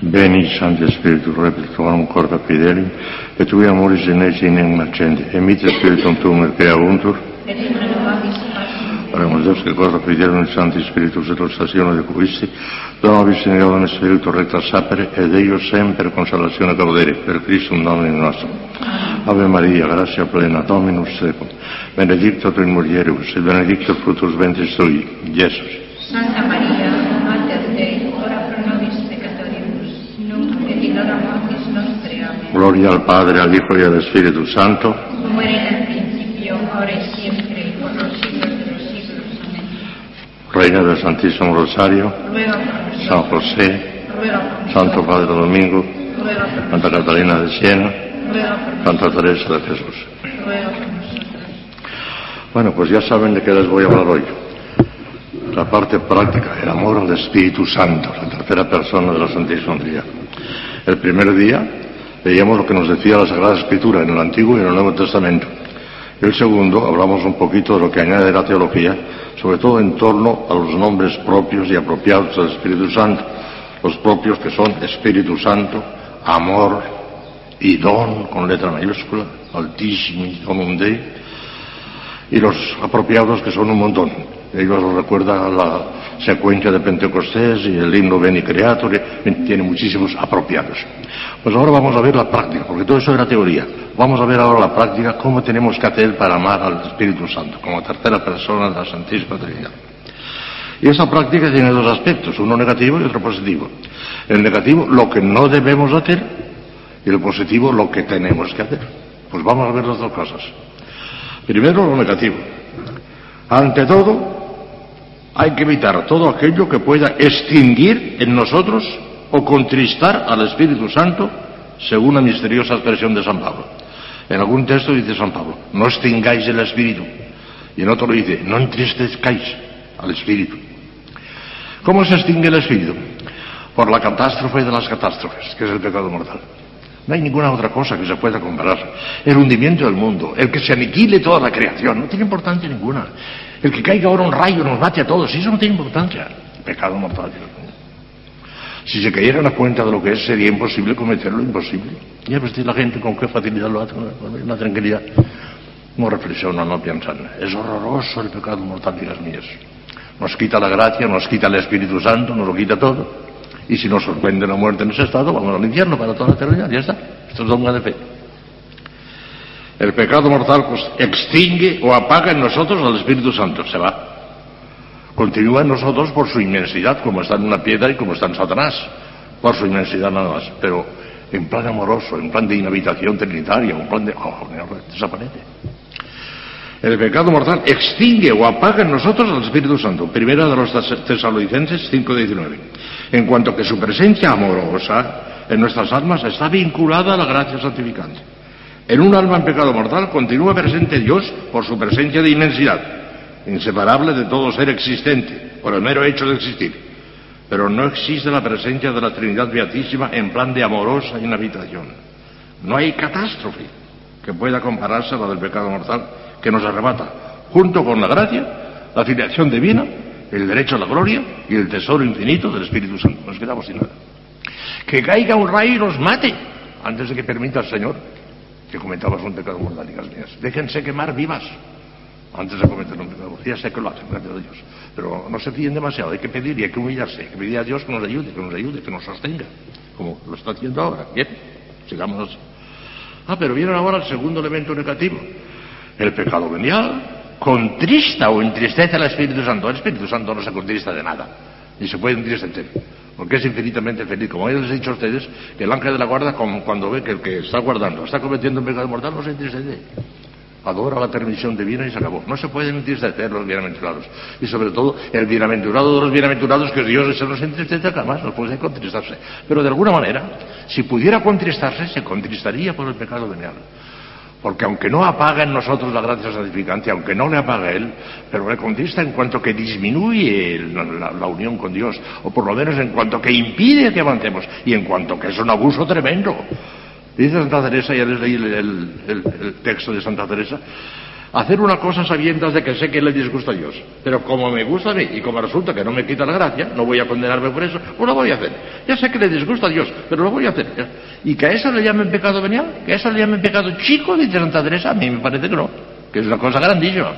Veni, Santo Spiritus, replicorum corda fideli, et tui amoris genesi in eum accende, e mite spiritum tuum et renovabis pacis Oremos Deus que corda fidelium in Santi Spiritus et ostatione de cuisti, dona vis in eodem spiritu recta sapere, ed Dio sempre consolatione caudere, per Christum Domini nostro. Ave Maria, gratia plena, Dominus tecum, benedicta tu in mulieribus, et benedictus fructus ventris tui, Iesus. Santa Maria, Gloria al Padre, al Hijo y al Espíritu Santo, Como era en el principio, ahora y siempre, por los siglos de los siglos. Amén. Reina del Santísimo Rosario, Ruega por nosotros. San José, Ruega por nosotros. Santo Padre Domingo, Ruega por nosotros. Santa Catalina de Siena, Ruega por nosotros. Santa Teresa de Jesús. Ruega por nosotros. Bueno, pues ya saben de qué les voy a hablar hoy. La parte práctica, el amor al Espíritu Santo, la tercera persona de la Santísima Trinidad. El primer día veíamos lo que nos decía la Sagrada Escritura en el Antiguo y en el Nuevo Testamento. Y el segundo hablamos un poquito de lo que añade la teología, sobre todo en torno a los nombres propios y apropiados del Espíritu Santo. Los propios que son Espíritu Santo, amor y don con letra mayúscula, altísimo donum Dei, y los apropiados que son un montón. Ellos los recuerda la secuencia de Pentecostés y el himno Beni Creator, tiene muchísimos apropiados. Pues ahora vamos a ver la práctica, porque todo eso era teoría. Vamos a ver ahora la práctica, cómo tenemos que hacer para amar al Espíritu Santo, como tercera persona de la Santísima Trinidad. Y esa práctica tiene dos aspectos, uno negativo y otro positivo. El negativo, lo que no debemos hacer, y el positivo, lo que tenemos que hacer. Pues vamos a ver las dos cosas. Primero, lo negativo. Ante todo, hay que evitar todo aquello que pueda extinguir en nosotros o contristar al Espíritu Santo, según la misteriosa expresión de San Pablo. En algún texto dice San Pablo, no extingáis el Espíritu. Y en otro dice, no entristezcáis al Espíritu. ¿Cómo se extingue el Espíritu? Por la catástrofe de las catástrofes, que es el pecado mortal. No hay ninguna otra cosa que se pueda comparar. El hundimiento del mundo, el que se aniquile toda la creación, no tiene importancia ninguna. El que caiga ahora un rayo nos mate a todos, eso no tiene importancia. Pecado mortal. Si se cayera una cuenta de lo que es, sería imposible cometer lo imposible. Ya ves la gente con qué facilidad lo hace, con una tranquilidad. No reflexionan, no piensan. Es horroroso el pecado mortal, digas mías. Nos quita la gracia, nos quita el Espíritu Santo, nos lo quita todo. Y si nos sorprende la muerte en ese estado, vamos al infierno para toda la eternidad. Ya está. Esto es dogma de fe. El pecado mortal pues, extingue o apaga en nosotros al Espíritu Santo. Se va. Continúa en nosotros por su inmensidad, como está en una piedra y como está en Satanás. Por su inmensidad nada más. Pero en plan amoroso, en plan de inhabitación trinitaria, un plan de... Oh, desaparece. El pecado mortal extingue o apaga en nosotros al Espíritu Santo. Primera de los Tesalonicenses 5.19. En cuanto que su presencia amorosa en nuestras almas está vinculada a la gracia santificante. En un alma en pecado mortal continúa presente Dios por su presencia de inmensidad, inseparable de todo ser existente, por el mero hecho de existir. Pero no existe la presencia de la Trinidad Beatísima en plan de amorosa inhabitación. No hay catástrofe que pueda compararse a la del pecado mortal que nos arrebata, junto con la gracia, la filiación divina, el derecho a la gloria y el tesoro infinito del Espíritu Santo. Nos quedamos sin nada. Que caiga un rayo y los mate, antes de que permita el Señor que cometamos un pecado mortal, hijas mías. Déjense quemar vivas antes de cometer un pecado. Ya sé que lo hacen, gracias a Dios. Pero no se piden demasiado, hay que pedir y hay que humillarse, hay que pedir a Dios que nos ayude, que nos ayude, que nos sostenga, como lo está haciendo ahora. Bien, sigamos. Ah, pero viene ahora el segundo elemento negativo. El pecado venial contrista o entristece al Espíritu Santo. El Espíritu Santo no se contrista de nada, ni se puede entristecer, porque es infinitamente feliz. Como ya les he dicho a ustedes, que el ángel de la guarda, cuando ve que el que está guardando está cometiendo un pecado mortal, no se entristece. Adora la permisión divina y se acabó. No se pueden entristecer los bienaventurados. Y sobre todo, el bienaventurado de los bienaventurados, que Dios, se entristece jamás, no puede contristarse. Pero de alguna manera, si pudiera contristarse, se contristaría por el pecado venial. Porque aunque no apaga en nosotros la gracia santificante, aunque no le apaga él, pero le contrista en cuanto que disminuye la, unión con Dios, o por lo menos en cuanto que impide que avancemos, y en cuanto que es un abuso tremendo. Dice Santa Teresa, ya les leí el texto de Santa Teresa, hacer una cosa sabiendo de que sé que le disgusta a Dios. Pero como me gusta a mí y como resulta que no me quita la gracia, no voy a condenarme por eso, pues lo voy a hacer. Ya sé que le disgusta a Dios, pero lo voy a hacer. Y que a eso le llamen pecado venial, que a eso le llamen pecado chico, dice Santa Teresa, a mí me parece que no, que es una cosa grandísima.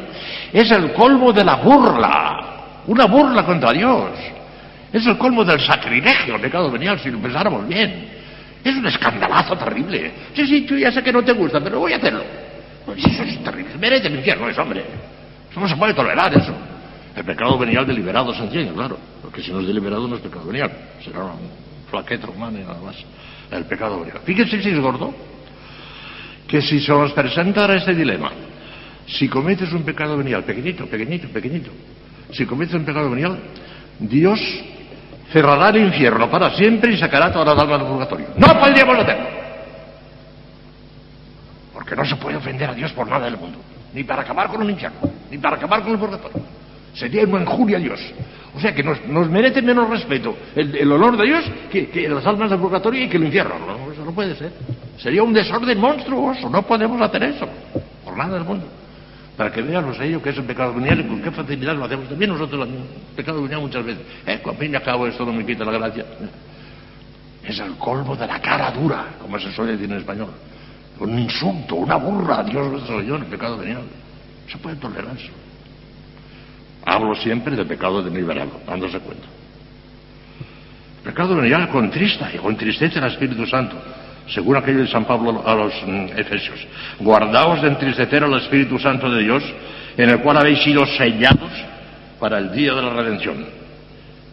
Es el colmo de la burla, una burla contra Dios. Es el colmo del sacrilegio, el pecado venial, si lo pensáramos bien. Es un escandalazo terrible. Sí, sí, tú ya sé que no te gusta, pero voy a hacerlo. Eso es terrible. Merece el infierno, es hombre. Eso no se puede tolerar, eso. El pecado venial deliberado se entiende, claro. Porque si no es deliberado no es pecado venial. Será un flaqueta humana y nada más. El pecado venial. Fíjense si es gordo. Que si se nos presenta este dilema, si cometes un pecado venial, pequeñito, pequeñito, pequeñito, si cometes un pecado venial, Dios cerrará el infierno para siempre y sacará todas las almas del purgatorio. No podríamos hacerlo. Porque no se puede ofender a Dios por nada del mundo. Ni para acabar con el infierno, ni para acabar con el purgatorio. Sería una injuria a Dios. O sea que nos, merece menos respeto el, el honor de Dios que, que, las almas del purgatorio y que el infierno. No, eso no puede ser. Sería un desorden monstruoso. No podemos hacer eso. Por nada del mundo para que vean los ellos que es un pecado venial y con qué facilidad lo hacemos también nosotros el pecado venial muchas veces eh, al fin y al cabo esto no me quita la gracia es el colmo de la cara dura como se suele decir en español un insulto, una burra a Dios nuestro Señor, el pecado venial se puede tolerar eso hablo siempre del pecado de liberado dándose cuenta el pecado venial contrista y contristece al Espíritu Santo según aquello de San Pablo a los mm, Efesios. Guardaos de entristecer al Espíritu Santo de Dios, en el cual habéis sido sellados para el día de la redención.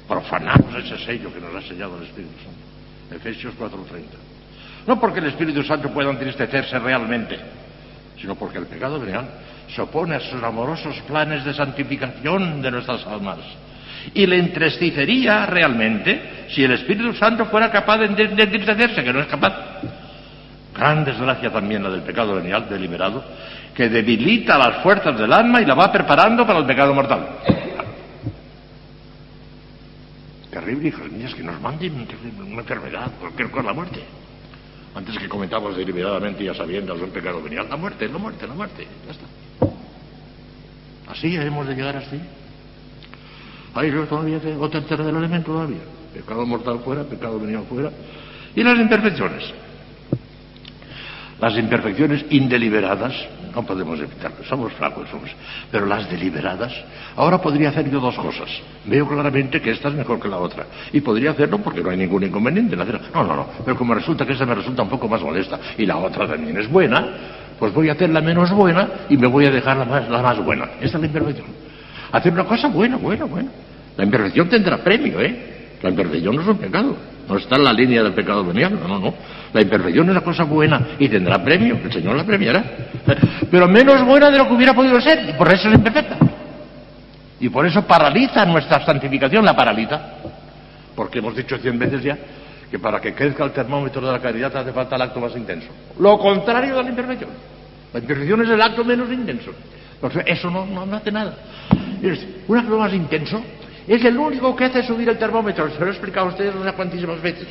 Profanamos ese sello que nos ha sellado el Espíritu Santo. Efesios 4:30. No porque el Espíritu Santo pueda entristecerse realmente, sino porque el pecado real se opone a sus amorosos planes de santificación de nuestras almas y le entristecería realmente si el Espíritu Santo fuera capaz de, entristecerse, que no es capaz. Gran desgracia también la del pecado venial deliberado, que debilita las fuerzas del alma y la va preparando para el pecado mortal. Terrible, hijos míos, que nos manden una enfermedad, cualquier cosa, la muerte. Antes que comentamos deliberadamente, ya sabiendo, es un pecado venial, la muerte, la muerte, la muerte, ya está. Así hemos de llegar así. Hay todavía otra tercer elemento todavía. Pecado mortal fuera, pecado venido fuera. Y las imperfecciones. Las imperfecciones indeliberadas no podemos evitarlas, somos flacos, somos. Pero las deliberadas, ahora podría hacer yo dos cosas. Veo claramente que esta es mejor que la otra. Y podría hacerlo porque no hay ningún inconveniente en hacerlo. No, no, no. Pero como resulta que esta me resulta un poco más molesta y la otra también es buena, pues voy a hacer la menos buena y me voy a dejar la más, la más buena. Esta es la imperfección. Hacer una cosa buena, buena, buena. La imperfección tendrá premio, ¿eh? La imperfección no es un pecado. No está en la línea del pecado venial. No, no, no. La imperfección es una cosa buena y tendrá premio. El Señor la premiará. Pero menos buena de lo que hubiera podido ser. Y por eso es imperfecta. Y por eso paraliza nuestra santificación, la paraliza. Porque hemos dicho cien veces ya que para que crezca el termómetro de la caridad hace falta el acto más intenso. Lo contrario de la imperfección. La imperfección es el acto menos intenso. eso no, no, hace nada. Un acto más intenso es el único que hace subir el termómetro. Se lo he explicado a ustedes unas cuantísimas veces.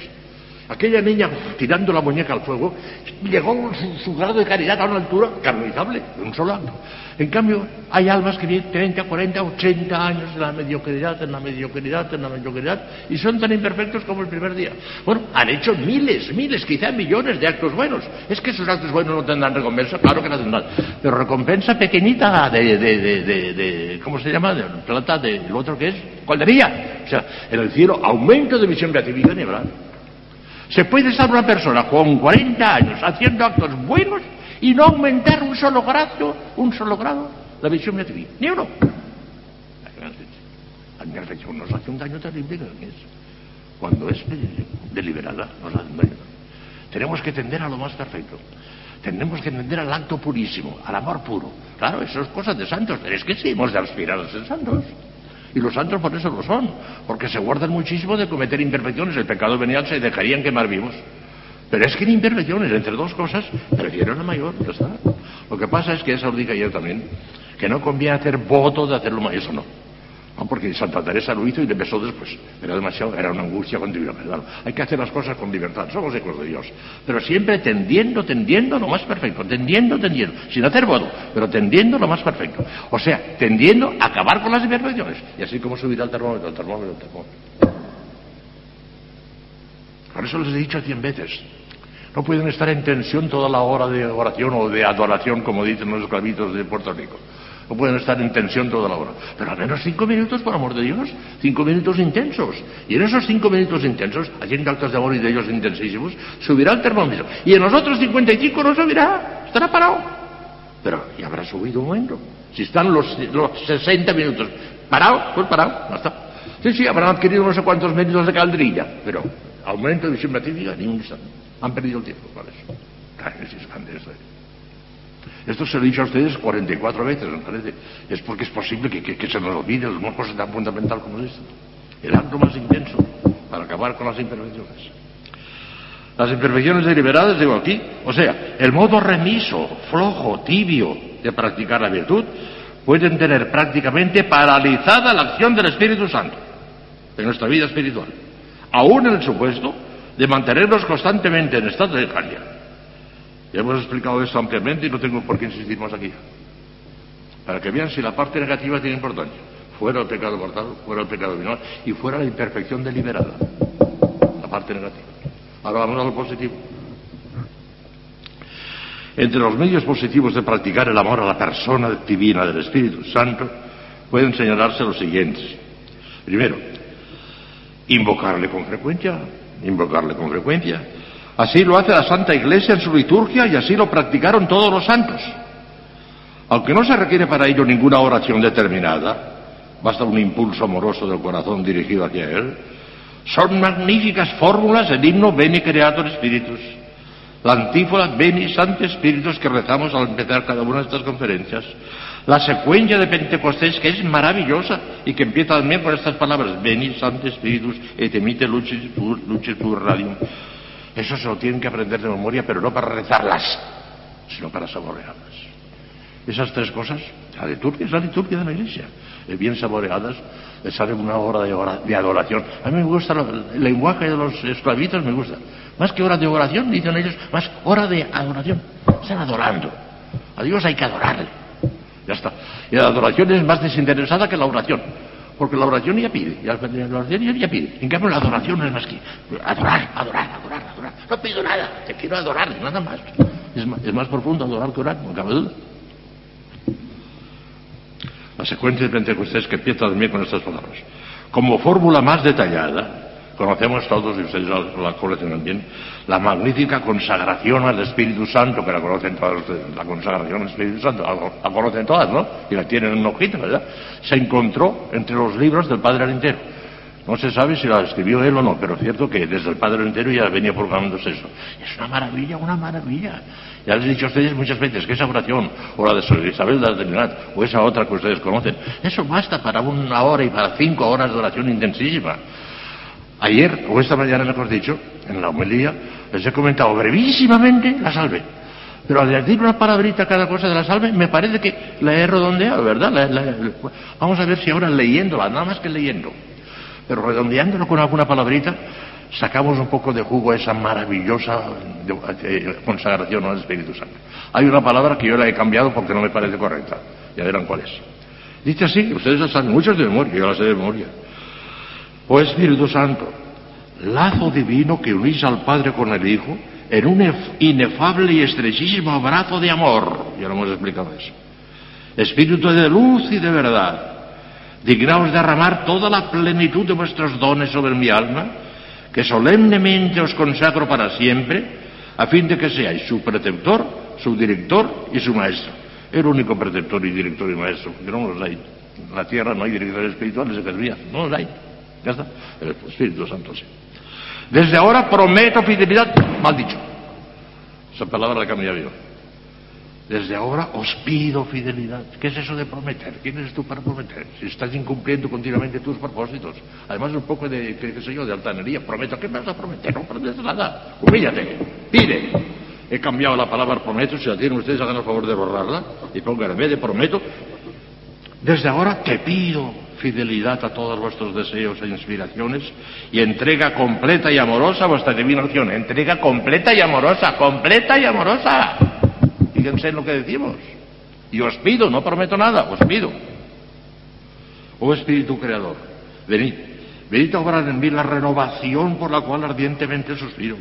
Aquella niña tirando la muñeca al fuego llegó su, grado de caridad a una altura canonizable, de un solo acto. En cambio, hay almas que viven 30, 40, 80 años en la mediocridad, en la mediocridad, en la mediocridad, y son tan imperfectos como el primer día. Bueno, han hecho miles, miles, quizá millones de actos buenos. Es que esos actos buenos no tendrán recompensa, claro que no tendrán. Pero recompensa pequeñita de, de, de, ¿cómo se llama? De plata, del otro que es, coldería. O sea, en el cielo, aumento de visión beatífica ni. Se puede estar una persona con 40 años haciendo actos buenos y no aumentar un solo grado, un solo grado la visión beatífica. Ni uno. Nos hace un daño terrible. Cuando es deliberada, nos hace un daño. Tenemos que tender a lo más perfecto. Tenemos que tender al acto purísimo, al amor puro. Claro, eso es cosa de santos, pero es que sí hemos de aspirar a ser santos. Y los santos por eso lo son, porque se guardan muchísimo de cometer imperfecciones. El pecado venial se dejarían quemar vivos. Pero es que en imperfecciones, entre dos cosas, prefiero la mayor, ya está. Lo que pasa es que, eso lo dije ayer también, que no conviene hacer voto de hacerlo más, eso no. No, porque Santa Teresa lo hizo y le empezó después. Era demasiado, era una angustia continua. Hay que hacer las cosas con libertad, somos hijos de Dios. Pero siempre tendiendo, tendiendo lo más perfecto, tendiendo, tendiendo, sin hacer voto, pero tendiendo lo más perfecto. O sea, tendiendo a acabar con las imperfecciones. Y así como subir al termómetro, el termómetro, el termómetro. Por eso les he dicho cien veces. No pueden estar en tensión toda la hora de oración o de adoración, como dicen los esclavitos de Puerto Rico. No pueden estar en tensión toda la hora. Pero al menos cinco minutos, por amor de Dios. Cinco minutos intensos. Y en esos cinco minutos intensos, haciendo actos de amor y de ellos intensísimos, subirá el termómetro. Y en los otros 55 no subirá. Estará parado. Pero ya habrá subido un momento. Si están los, los 60 minutos parado, pues parado. No está. Sí, sí, habrán adquirido no sé cuántos minutos de caldrilla. Pero aumento de simpatía ni un instante. Han perdido el tiempo por eso. Esto se lo he dicho a ustedes 44 veces, me parece. Es porque es posible que, se nos olvide una cosa tan fundamental como esto. El acto más intenso para acabar con las imperfecciones. Las imperfecciones deliberadas, digo aquí, o sea, el modo remiso, flojo, tibio de practicar la virtud, pueden tener prácticamente paralizada la acción del Espíritu Santo en nuestra vida espiritual, aún en el supuesto de mantenernos constantemente en estado de caña. Hemos explicado esto ampliamente y no tengo por qué insistir más aquí. Para que vean si la parte negativa tiene importancia. Fuera el pecado mortal, fuera el pecado venial y fuera la imperfección deliberada. La parte negativa. Ahora vamos a lo positivo. Entre los medios positivos de practicar el amor a la persona divina del Espíritu Santo pueden señalarse los siguientes. Primero, invocarle con frecuencia, invocarle con frecuencia. Así lo hace la Santa Iglesia en su liturgia y así lo practicaron todos los santos. Aunque no se requiere para ello ninguna oración determinada, basta un impulso amoroso del corazón dirigido hacia Él, son magníficas fórmulas el himno Beni Creator Spiritus, la antífona Beni Santi Spiritus que rezamos al empezar cada una de estas conferencias, la secuencia de Pentecostés que es maravillosa y que empieza también con estas palabras, Beni Santi Spiritus et emite lucis pur, pur radium. Eso se lo tienen que aprender de memoria, pero no para rezarlas, sino para saborearlas. Esas tres cosas, la liturgia es la liturgia de la Iglesia, bien saboreadas, les sale una hora de, hora de adoración. A mí me gusta el lenguaje de los esclavitos, me gusta. Más que hora de oración, dicen ellos, más hora de adoración. Están adorando. A Dios hay que adorarle. Ya está. Y la adoración es más desinteresada que la oración. Porque la oración ya pide, ya, la oración ya pide. En cambio, la adoración no es más que adorar, adorar, adorar, adorar. No pido nada, te quiero adorar, nada más. Es más, es más profundo adorar que orar, no cabe duda. La secuencia de Pentecostés que empieza también con estas palabras. Como fórmula más detallada, conocemos todos, y ustedes la, conocen bien, la magnífica consagración al Espíritu Santo, que la conocen todas la consagración al Espíritu Santo, la, conocen todas, ¿no? Y la tienen en un ojito, ¿verdad? Se encontró entre los libros del Padre Alentero. No se sabe si la escribió él o no, pero es cierto que desde el Padre entero ya venía proclamándose eso. Es una maravilla, una maravilla. Ya les he dicho a ustedes muchas veces que esa oración, o la de Isabel de Trinidad, o esa otra que ustedes conocen, eso basta para una hora y para cinco horas de oración intensísima. Ayer, o esta mañana mejor dicho, en la homilía, les he comentado brevísimamente la salve. Pero al decir una palabrita cada cosa de la salve, me parece que la he redondeado, ¿verdad? La, vamos a ver si ahora leyéndola, nada más que leyendo, pero redondeándolo con alguna palabrita, sacamos un poco de jugo a esa maravillosa consagración al Espíritu Santo. Hay una palabra que yo la he cambiado porque no me parece correcta. Ya verán cuál es. Dice así, ustedes la saben, muchos de memoria, yo la sé de memoria. Oh Espíritu Santo, lazo divino que unís al Padre con el Hijo en un inefable y estrechísimo abrazo de amor. Ya lo hemos explicado eso. Espíritu de luz y de verdad dignaos derramar toda la plenitud de vuestros dones sobre mi alma, que solemnemente os consagro para siempre, a fin de que seáis su preceptor, su director y su maestro. El único preceptor y director y maestro, que no los hay. En la tierra no hay directores espirituales, se no los hay. Ya está. El Espíritu Santo sí. Desde ahora prometo fidelidad, mal dicho. Esa palabra la cambié yo. Desde ahora os pido fidelidad. ¿Qué es eso de prometer? ¿Quién eres tú para prometer? Si estás incumpliendo continuamente tus propósitos. Además, un poco de, qué sé yo, de altanería. Prometo. ¿Qué me vas a prometer? No prometes nada. Humíllate. Pide. He cambiado la palabra prometo. Si la tienen ustedes, hagan el favor de borrarla. Y pongan en vez de prometo. Desde ahora te pido fidelidad a todos vuestros deseos e inspiraciones y entrega completa y amorosa a vuestra divina acción. Entrega completa y amorosa, completa y amorosa. Fíjense en lo que decimos. Y os pido, no prometo nada, os pido. Oh Espíritu Creador, venid, venid a obrar en mí la renovación por la cual ardientemente suspiro.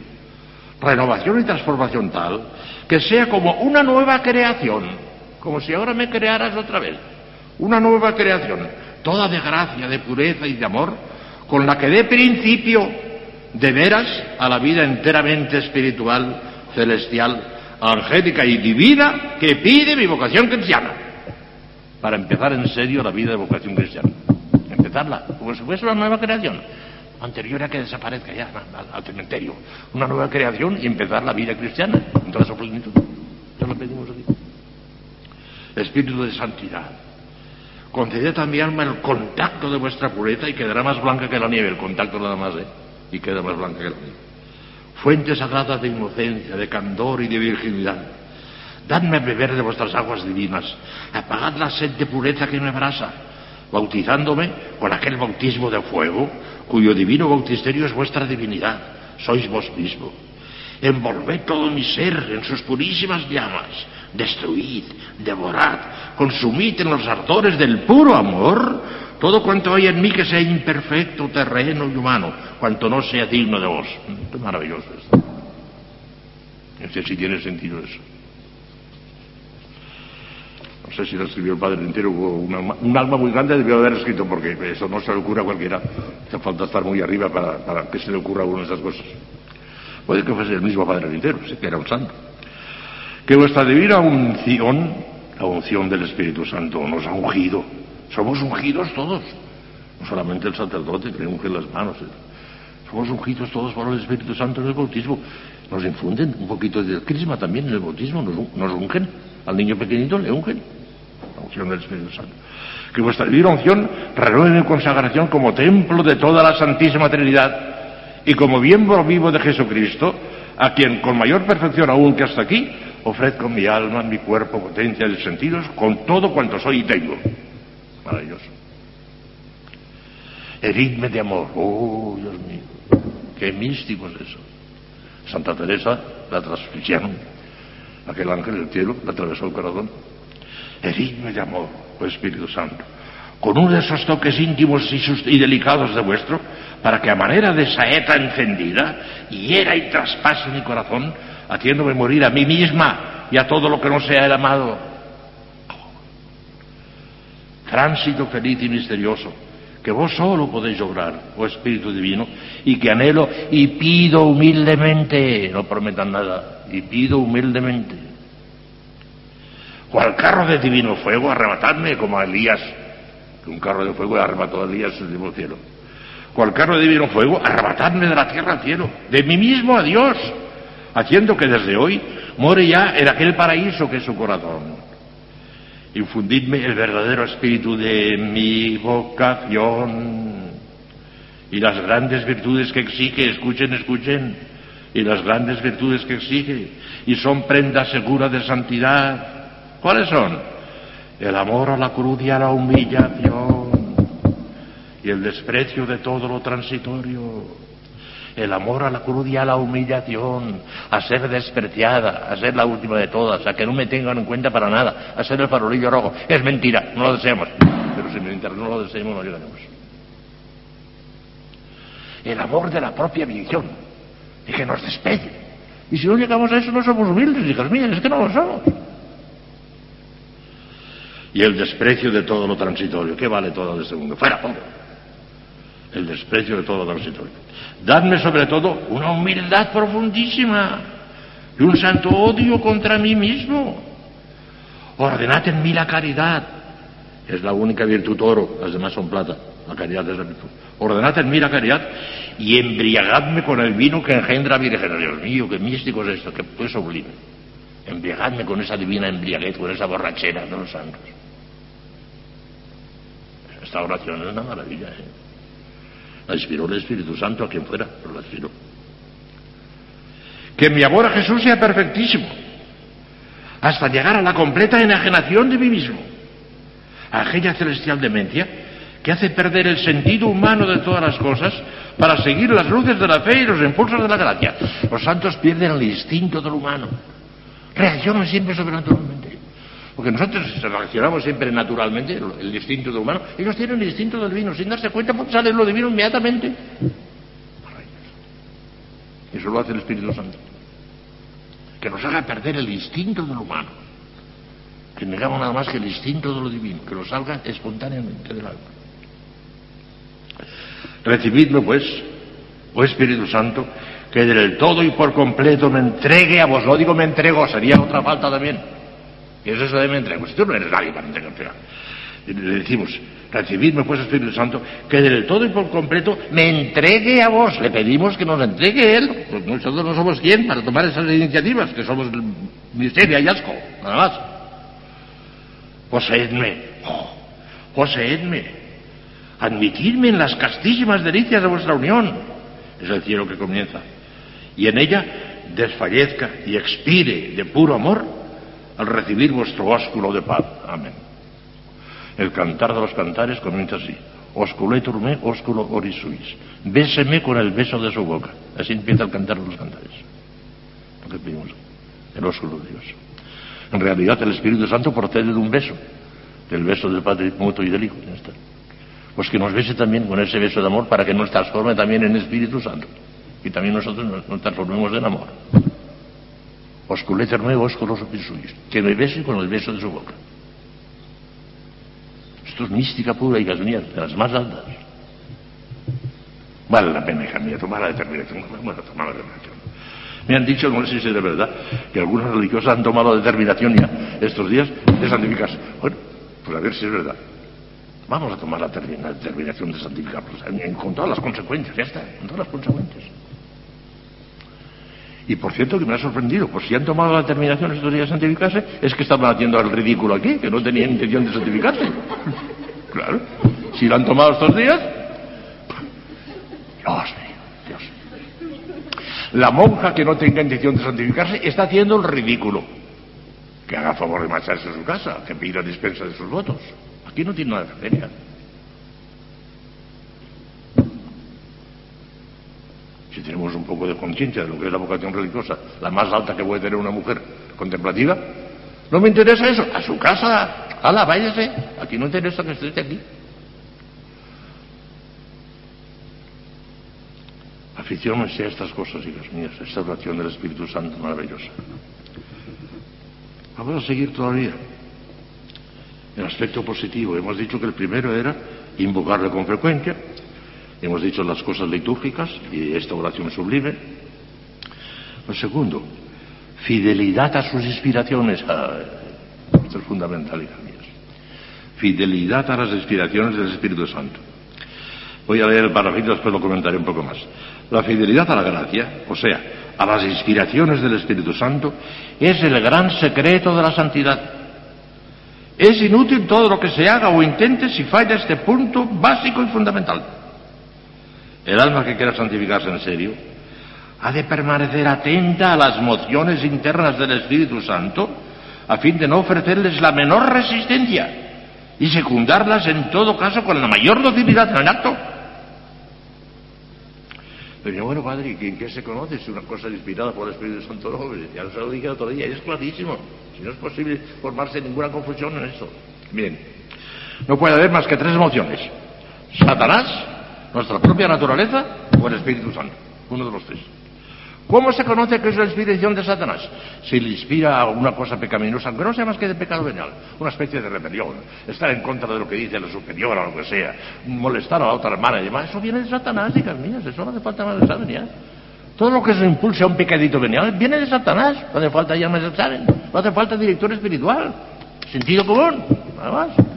Renovación y transformación tal que sea como una nueva creación, como si ahora me crearas otra vez. Una nueva creación, toda de gracia, de pureza y de amor, con la que dé principio de veras a la vida enteramente espiritual, celestial, angélica y divina que pide mi vocación cristiana. Para empezar en serio la vida de vocación cristiana. Empezarla, como si fuese una nueva creación. Anterior a que desaparezca ya al, cementerio. Una nueva creación y empezar la vida cristiana en toda su plenitud. Ya lo pedimos aquí. Espíritu de santidad conceded a mi alma el contacto de vuestra pureza y quedará más blanca que la nieve, el contacto nada más, ¿eh? Y queda más blanca que la nieve. Fuente sagrada de inocencia, de candor y de virginidad. Dadme a beber de vuestras aguas divinas. Apagad la sed de pureza que me abrasa, bautizándome con aquel bautismo de fuego, cuyo divino bautisterio es vuestra divinidad. Sois vos mismo. Envolved todo mi ser en sus purísimas llamas. Destruid, devorad, consumid en los ardores del puro amor todo cuanto hay en mí que sea imperfecto, terreno y humano, cuanto no sea digno de vos. Qué maravilloso esto. No sé si tiene sentido eso. No sé si lo escribió el padre entero, un alma muy grande debió haber escrito, porque eso no se le ocurre a cualquiera. Hace falta estar muy arriba para, que se le ocurra a uno esas cosas. Puede que fuese el mismo Padre entero, sí que era un santo. Que vuestra divina unción, la unción del Espíritu Santo, nos ha ungido. Somos ungidos todos. No solamente el sacerdote que unge las manos. Eh. Somos ungidos todos por el Espíritu Santo en el bautismo. Nos infunden un poquito de crisma también en el bautismo. Nos, nos ungen. Al niño pequeñito le ungen. La unción del Espíritu Santo. Que vuestra divina unción renueve en consagración como templo de toda la Santísima Trinidad y como miembro vivo de Jesucristo, a quien con mayor perfección aún que hasta aquí, ofrezco mi alma, mi cuerpo, potencia y sentidos, con todo cuanto soy y tengo. Maravilloso. Heridme de amor. Oh, Dios mío. Qué místico es eso. Santa Teresa, la transfixieron. Aquel ángel del cielo le atravesó el corazón. Heridme de amor, oh Espíritu Santo. Con uno de esos toques íntimos y delicados de vuestro, para que a manera de saeta encendida hiera y traspase mi corazón, haciéndome morir a mí misma y a todo lo que no sea el amado. Tránsito feliz y misterioso, que vos solo podéis lograr, oh Espíritu Divino, y que anhelo y pido humildemente, no prometan nada, y pido humildemente. Cual carro de divino fuego, arrebatadme como a Elías, que un carro de fuego arrebató a Elías del cielo cual carro de divino fuego, arrebatarme de la tierra al cielo, de mí mismo a Dios, haciendo que desde hoy more ya en aquel paraíso que es su corazón. Infundidme el verdadero espíritu de mi vocación y las grandes virtudes que exige, escuchen, escuchen, y las grandes virtudes que exige, y son prenda segura de santidad. ¿Cuáles son? El amor a la cruz y a la humillación y el desprecio de todo lo transitorio, el amor a la cruz y a la humillación, a ser despreciada, a ser la última de todas, a que no me tengan en cuenta para nada, a ser el farolillo rojo. Es mentira, no lo deseamos. Pero si no lo deseamos, no llegaremos. El amor de la propia visión, y que nos despegue. Y si no llegamos a eso, no somos humildes, hijas mías, es que no lo somos. Y el desprecio de todo lo transitorio, ¿qué vale todo este mundo? Fuera, todo el desprecio de todo lo transitorio. Dadme sobre todo una humildad profundísima y un santo odio contra mí mismo. Ordenad en mí la caridad. Es la única virtud oro, las demás son plata. La caridad es la virtud. Ordenad en mí la caridad y embriagadme con el vino que engendra virgen. Dios mío, qué místico es esto, qué sublime. Embriagadme con esa divina embriaguez, con esa borrachera de los santos. Esta oración es una maravilla. ¿eh? La inspiró el Espíritu Santo a quien fuera, pero la inspiró. Que mi amor a Jesús sea perfectísimo, hasta llegar a la completa enajenación de mí mismo, a aquella celestial demencia que hace perder el sentido humano de todas las cosas para seguir las luces de la fe y los impulsos de la gracia. Los santos pierden el instinto del humano. Reaccionan siempre sobrenaturalmente. Porque nosotros reaccionamos siempre naturalmente, el instinto del humano. Ellos tienen el instinto del divino. Sin darse cuenta, pues sale lo divino inmediatamente. Eso lo hace el Espíritu Santo. Que nos haga perder el instinto del humano. Que negamos nada más que el instinto de lo divino. Que nos salga espontáneamente del alma. Recibidme, pues, oh Espíritu Santo, que del todo y por completo me entregue a vos. No digo me entrego, sería otra falta también. Y es eso de me entrego. Si tú no eres nadie para entregar. Le decimos, recibidme pues Espíritu Santo, que del todo y por completo me entregue a vos. Le pedimos que nos entregue Él. Pues nosotros no somos quien para tomar esas iniciativas, que somos el misterio y asco, nada más. Poseedme, oh, poseedme admitidme en las castísimas delicias de vuestra unión. Es el cielo que comienza. Y en ella desfallezca y expire de puro amor al recibir vuestro ósculo de paz. Amén. El cantar de los cantares comienza así. Osculeturme, ósculo orisuis. Béseme con el beso de su boca. Así empieza el cantar de los cantares. Lo que pedimos. El ósculo de Dios. En realidad el Espíritu Santo procede de un beso. Del beso del Padre mutuo y del Hijo. Pues que nos bese también con ese beso de amor para que nos transforme también en Espíritu Santo y también nosotros nos, transformemos en amor. Osculete nuevo, los suyos, que me bese con el beso de su boca. Esto es mística pura, y mías, de las más altas. Vale la pena, hija mía, tomar la determinación. Bueno, tomar la determinación. Me han dicho, no sé si es de verdad, que algunos religiosos han tomado determinación ya estos días de santificarse. Bueno, pues a ver si es verdad. Vamos a tomar la determinación de santificarlos, con todas las consecuencias, ya está, con todas las consecuencias. Y por cierto que me ha sorprendido, pues si han tomado la determinación estos días de santificarse, es que estaban haciendo el ridículo aquí, que no tenían intención de santificarse. Claro, si lo han tomado estos días, Dios mío, Dios La monja que no tenga intención de santificarse está haciendo el ridículo. Que haga favor de marcharse a su casa, que pida dispensa de sus votos. Aquí no tiene nada de feria. Si tenemos un poco de conciencia de lo que es la vocación religiosa, la más alta que puede tener una mujer contemplativa, no me interesa eso. A su casa, ala, váyase. Aquí no interesa que esté aquí. Aficiónense a estas cosas, hijas mías, esta oración del Espíritu Santo maravillosa. Vamos a seguir todavía. El aspecto positivo, hemos dicho que el primero era invocarle con frecuencia, hemos dicho las cosas litúrgicas y esta oración sublime. El segundo, fidelidad a sus inspiraciones. Ah, esto es fundamental, hijas mías. Fidelidad a las inspiraciones del Espíritu Santo. Voy a leer el parrafito, después lo comentaré un poco más. La fidelidad a la gracia, o sea, a las inspiraciones del Espíritu Santo, es el gran secreto de la santidad. Es inútil todo lo que se haga o intente si falla este punto básico y fundamental. El alma que quiera santificarse en serio ha de permanecer atenta a las mociones internas del Espíritu Santo a fin de no ofrecerles la menor resistencia y secundarlas en todo caso con la mayor docilidad en el acto. Pero bueno, padre, ¿quién qué se conoce si una cosa inspirada por el Espíritu Santo no? Ya se lo dije el otro día, es clarísimo. Si no es posible formarse ninguna confusión en eso. Bien, no puede haber más que tres emociones. Satanás, nuestra propia naturaleza o el Espíritu Santo. Uno de los tres. ¿Cómo se conoce que es la inspiración de Satanás? Si le inspira una cosa pecaminosa, aunque no sea más que de pecado venial, una especie de rebelión, estar en contra de lo que dice la superior o lo que sea, molestar a la otra hermana y demás, eso viene de Satanás, hijas mías, eso no hace falta más de saber Todo lo que se impulse a un pecadito venial viene de Satanás, no hace falta ya más examen, no hace falta director espiritual, sentido común, nada más.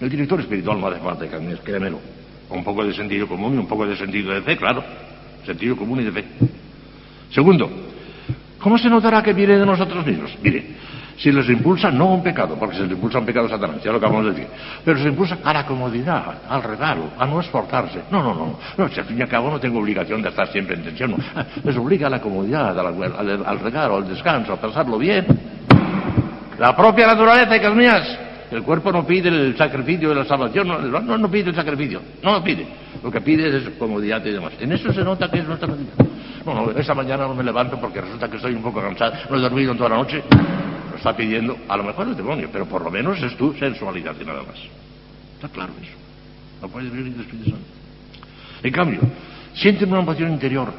El director espiritual no hace falta, hijas mías, créemelo. Un poco de sentido común y un poco de sentido de fe, claro sentido común y de fe. Segundo, ¿cómo se notará que viene de nosotros mismos? Mire, si les impulsa no un pecado, porque se les impulsa un pecado Satanás, ya lo acabamos de decir, pero se impulsa a la comodidad, al regalo, a no esforzarse. No, no, no, no, si al fin y al cabo no tengo obligación de estar siempre en tensión, les obliga a la comodidad, al, regalo, al descanso, a pasarlo bien. La propia naturaleza, hijas mías, El cuerpo no pide el sacrificio de la salvación, no, pide el sacrificio, no lo pide. Lo que pide es comodidad y demás. En eso se nota que es nuestra vida. No, no, esa mañana no me levanto porque resulta que estoy un poco cansado, no he dormido toda la noche. Lo está pidiendo, a lo mejor el demonio, pero por lo menos es tu sensualidad y nada más. Está claro eso. No puede vivir el Espíritu Santo. En cambio, sienten una emoción interior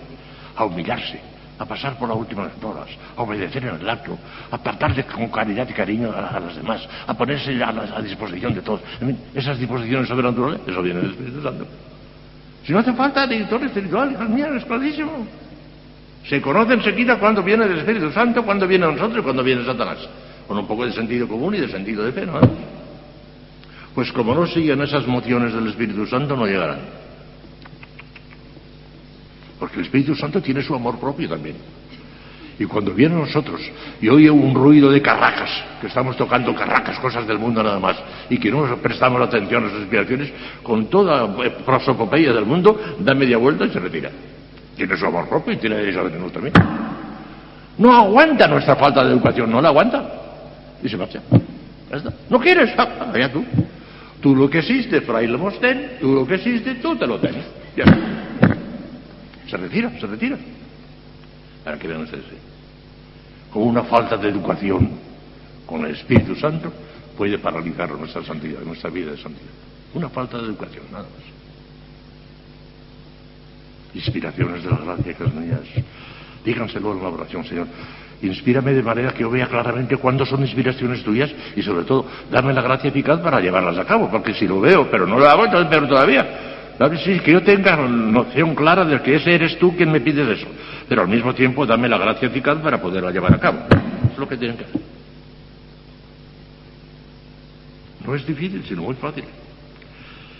a humillarse, a pasar por las últimas horas, a obedecer en el acto, a tratar con caridad y cariño a, los demás, a ponerse a, disposición de todos. esas disposiciones sobrenaturales, eso viene del Espíritu Santo. Si no hace falta director espiritual, hijas mías, es clarísimo. Se conoce enseguida cuándo viene el Espíritu Santo, cuándo viene a nosotros y cuándo viene Satanás. Con un poco de sentido común y de sentido de fe, ¿no? Pues como no siguen esas mociones del Espíritu Santo, no llegarán. Porque el Espíritu Santo tiene su amor propio también. Y cuando viene a nosotros y oye un ruido de carracas, que estamos tocando carracas, cosas del mundo nada más, y que no prestamos atención a sus inspiraciones, con toda prosopopeya del mundo, da media vuelta y se retira. Tiene su amor propio y tiene derecho a venirnos también. No aguanta nuestra falta de educación, no la aguanta. Y se marcha. No quieres, ah, allá tú. Tú lo que existe, Fray Lemostén, tú lo que existe, tú te lo tienes. Ya. Se retira, se retira. Para que vean ustedes. Con una falta de educación con el Espíritu Santo puede paralizar nuestra santidad, nuestra vida de santidad. Una falta de educación, nada más. Inspiraciones de la gracia, que las niñas. Díganselo en la oración, Señor. Inspírame de manera que yo vea claramente cuándo son inspiraciones tuyas y sobre todo, dame la gracia eficaz para llevarlas a cabo, porque si lo veo, pero no lo hago, entonces peor todavía. Sí, que yo tenga noción clara de que ese eres tú quien me pides eso, pero al mismo tiempo dame la gracia eficaz para poderla llevar a cabo. Es lo que tienen que hacer. No es difícil, sino muy fácil.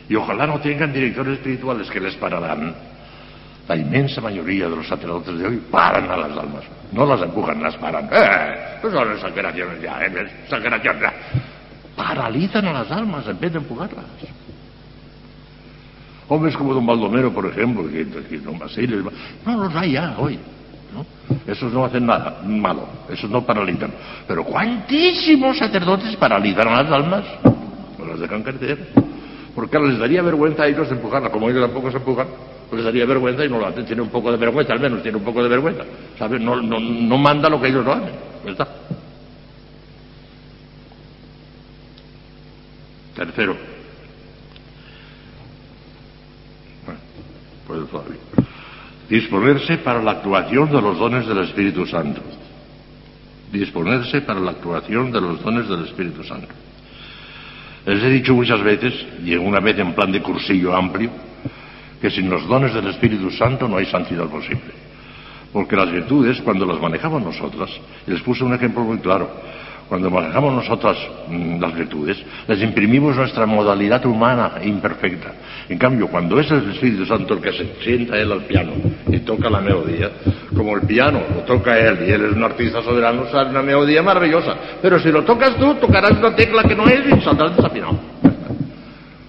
Y ojalá no tengan directores espirituales que les pararán la inmensa mayoría de los sacerdotes de hoy paran a las almas. No las empujan, las paran. ¡Eh! Pues son exageraciones ya, ¿eh? Exageraciones ya. Paralizan a las almas en vez de empujarlas. Hombres como don Baldomero, por ejemplo, y, don Basile, no los hay ya hoy. ¿no? Esos no hacen nada malo, esos no paralizan. Pero ¿cuántísimos sacerdotes paralizan a las almas? No las dejan crecer. Porque les daría vergüenza a ellos empujarla, como ellos tampoco se empujan pues les daría vergüenza y no lo hacen. Tiene un poco de vergüenza, al menos tiene un poco de vergüenza. ¿Sabes? No, manda lo que ellos no hacen. ¿Verdad? Tercero. Bueno, Disponerse para la actuación de los dones del Espíritu Santo. Disponerse para la actuación de los dones del Espíritu Santo. Les he dicho muchas veces, y una vez en plan de cursillo amplio, que sin los dones del Espíritu Santo no hay santidad posible. Porque las virtudes, cuando las manejamos nosotras, les puse un ejemplo muy claro, cuando manejamos nosotras mm, las virtudes, les imprimimos nuestra modalidad humana imperfecta. En cambio, cuando es el Espíritu Santo el que se sienta él al piano y toca la melodía, como el piano lo toca él y él es un artista soberano, sale una melodía maravillosa. Pero si lo tocas tú, tocarás una tecla que no es y saldrás desafinado.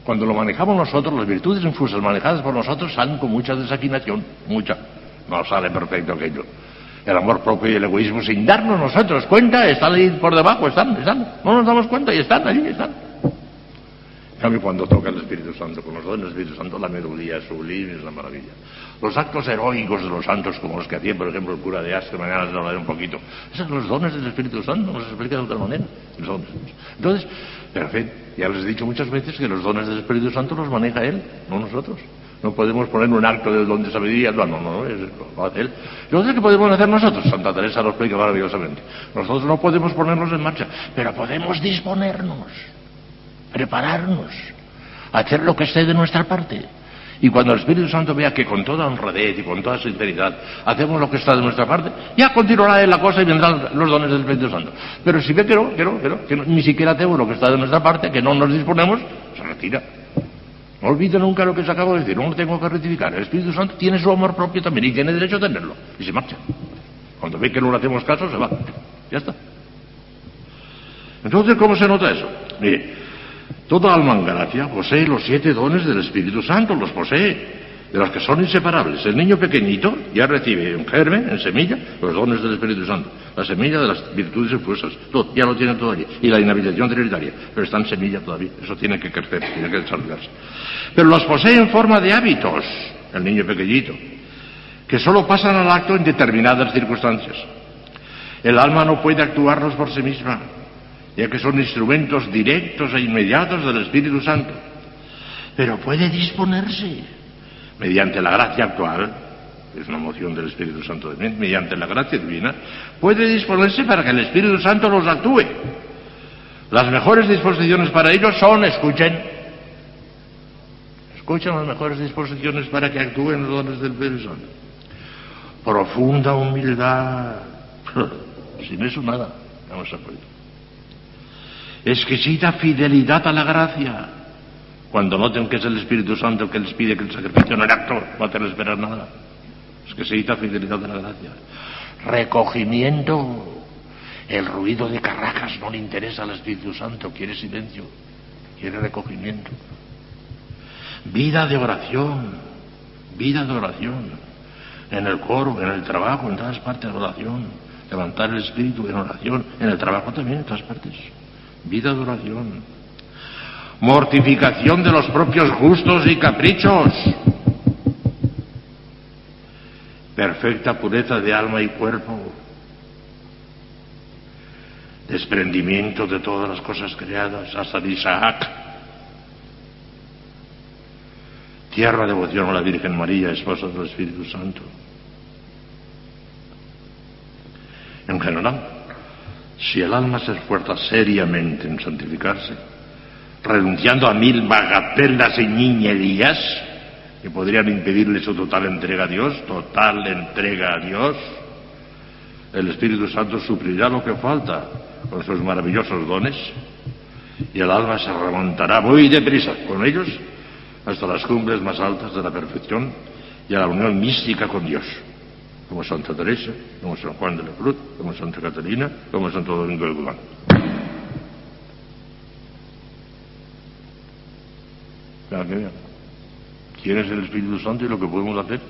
Cuando lo manejamos nosotros, las virtudes infusas manejadas por nosotros salen con mucha desafinación, mucha. No sale perfecto aquello. El amor propio y el egoísmo, sin darnos nosotros cuenta, están ahí por debajo, están, están. No nos damos cuenta y están allí, están. Cuando toca el Espíritu Santo, con los dones del Espíritu Santo, la melodía es sublime, es la maravilla. Los actos heroicos de los santos, como los que hacía, por ejemplo, el cura de Astre, mañana les hablaré un poquito, esos son los dones del Espíritu Santo, no se explica de otra manera. Entonces, pero en fin, ya les he dicho muchas veces que los dones del Espíritu Santo los maneja Él, no nosotros. No podemos poner un acto de sabiduría, no, no, no, lo hace Él. Entonces, ¿qué podemos hacer nosotros? Santa Teresa lo explica maravillosamente. Nosotros no podemos ponernos en marcha, pero podemos disponernos, prepararnos, hacer lo que esté de nuestra parte. Y cuando el Espíritu Santo vea que con toda honradez y con toda sinceridad hacemos lo que está de nuestra parte, ya continuará la cosa y vendrán los dones del Espíritu Santo. Pero si ve que no, que no, que no, que ni siquiera hacemos lo que está de nuestra parte, que no nos disponemos, se retira. No olvide nunca lo que se acabo de decir, no lo tengo que rectificar. El Espíritu Santo tiene su amor propio también y tiene derecho a tenerlo. Y se marcha. Cuando ve que no le hacemos caso, se va. Ya está. Entonces, ¿cómo se nota eso? Mire, Toda alma en gracia posee los siete dones del Espíritu Santo, los posee. De los que son inseparables. El niño pequeñito ya recibe un germen, en semilla, los dones del Espíritu Santo, la semilla de las virtudes infusas, todo, ya lo tiene todavía, y la inhabilitación trinitaria, pero está en semilla todavía, eso tiene que crecer, tiene que desarrollarse. Pero los posee en forma de hábitos, el niño pequeñito, que solo pasan al acto en determinadas circunstancias. El alma no puede actuarlos por sí misma, ya que son instrumentos directos e inmediatos del Espíritu Santo, pero puede disponerse mediante la gracia actual, es una moción del Espíritu Santo de mediante la gracia divina, puede disponerse para que el Espíritu Santo los actúe. Las mejores disposiciones para ellos son, escuchen, escuchen las mejores disposiciones para que actúen los dones del Espíritu Santo. Profunda humildad. Sin eso nada, vamos a poder. Exquisita fidelidad a la gracia. Cuando noten que es el Espíritu Santo que les pide que el sacrificio no era actor, no hacerles esperar nada. Exquisita fidelidad a la gracia. Recogimiento. El ruido de carracas no le interesa al Espíritu Santo, quiere silencio, quiere recogimiento. Vida de oración, vida de oración. En el coro, en el trabajo, en todas partes de oración. Levantar el espíritu en oración, en el trabajo también, en todas partes. Vida de oración. Mortificación de los propios gustos y caprichos. Perfecta pureza de alma y cuerpo. Desprendimiento de todas las cosas creadas, hasta de Isaac. Tierra devoción a la Virgen María, esposa del Espíritu Santo. En general, si el alma se esfuerza seriamente en santificarse, renunciando a mil bagatelas y niñerías que podrían impedirle su total entrega a Dios, total entrega a Dios, el Espíritu Santo suplirá lo que falta con sus maravillosos dones y el alma se remontará muy deprisa con ellos hasta las cumbres más altas de la perfección y a la unión mística con Dios como Santa Teresa, como San Juan de la Cruz, como Santa Catalina, como Santo Domingo de Guzmán. Quién es el Espíritu Santo y lo que podemos hacer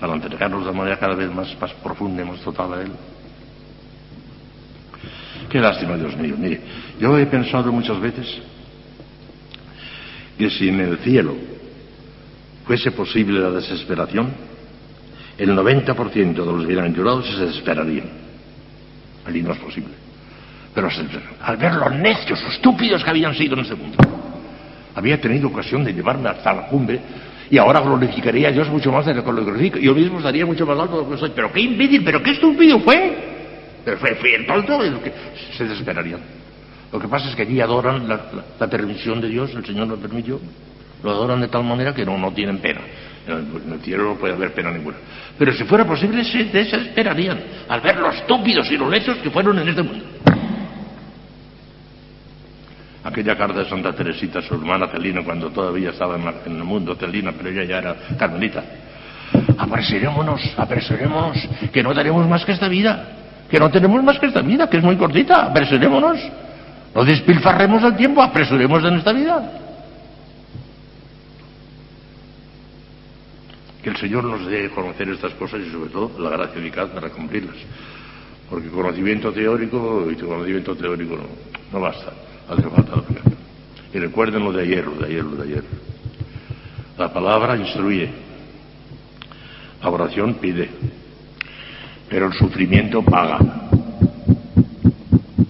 para entregarnos de manera cada vez más, más profunda y más total a Él. Qué lástima, Dios mío. Mire, yo he pensado muchas veces que si en el cielo fuese posible la desesperación, el 90% de los bienaventurados se desesperarían. Allí no es posible. Pero al ver los necios, estúpidos que habían sido en este mundo, había tenido ocasión de llevarme hasta la cumbre y ahora glorificaría a Dios mucho más de lo que lo glorifico. Yo mismo estaría mucho más alto de lo que soy. Pero qué imbécil, pero qué estúpido fue. Pero fue, fue el tonto se desesperarían. Lo que pasa es que allí adoran la, la permisión de Dios, el Señor lo permitió. Lo adoran de tal manera que no, no tienen pena. En el cielo no puede haber pena ninguna. Pero si fuera posible, se desesperarían al ver los estúpidos y los hechos que fueron en este mundo. Aquella carta de Santa Teresita, su hermana Celina, cuando todavía estaba en el mundo Celina, pero ella ya era carmelita. Apresurémonos, apresurémonos, que no daremos más que esta vida, que no tenemos más que esta vida, que es muy cortita, apresurémonos. No despilfarremos el tiempo, apresuremos en esta vida. que el Señor nos dé conocer estas cosas y sobre todo la gracia eficaz para cumplirlas. Porque conocimiento teórico y conocimiento teórico no basta, hace falta la fe. Y recuerden lo de ayer, lo de ayer, lo de ayer. La palabra instruye, la oración pide, pero el sufrimiento paga.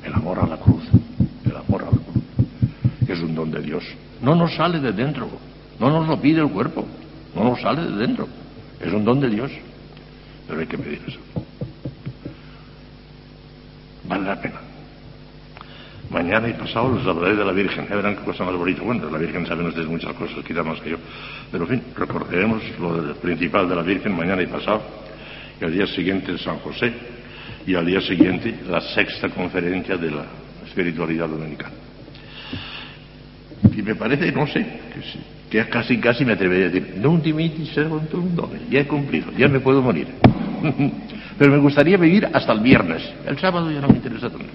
El amor a la cruz, el amor a la cruz, es un don de Dios. No nos sale de dentro, no nos lo pide el cuerpo. No nos sale de dentro. Es un don de Dios. Pero hay que pedir eso. Vale la pena. Mañana y pasado les hablaré de la Virgen. Ya verán qué cosa más bonita. Bueno, la Virgen sabe ustedes muchas cosas, quizá más que yo. Pero en fin, recordaremos lo principal de la Virgen mañana y pasado. Y al día siguiente San José. Y al día siguiente la sexta conferencia de la espiritualidad dominicana. Y me parece, no sé, que sí casi, casi me atrevería a decir, no dimitis ya he cumplido, ya me puedo morir. Pero me gustaría vivir hasta el viernes. El sábado ya no me interesa tanto.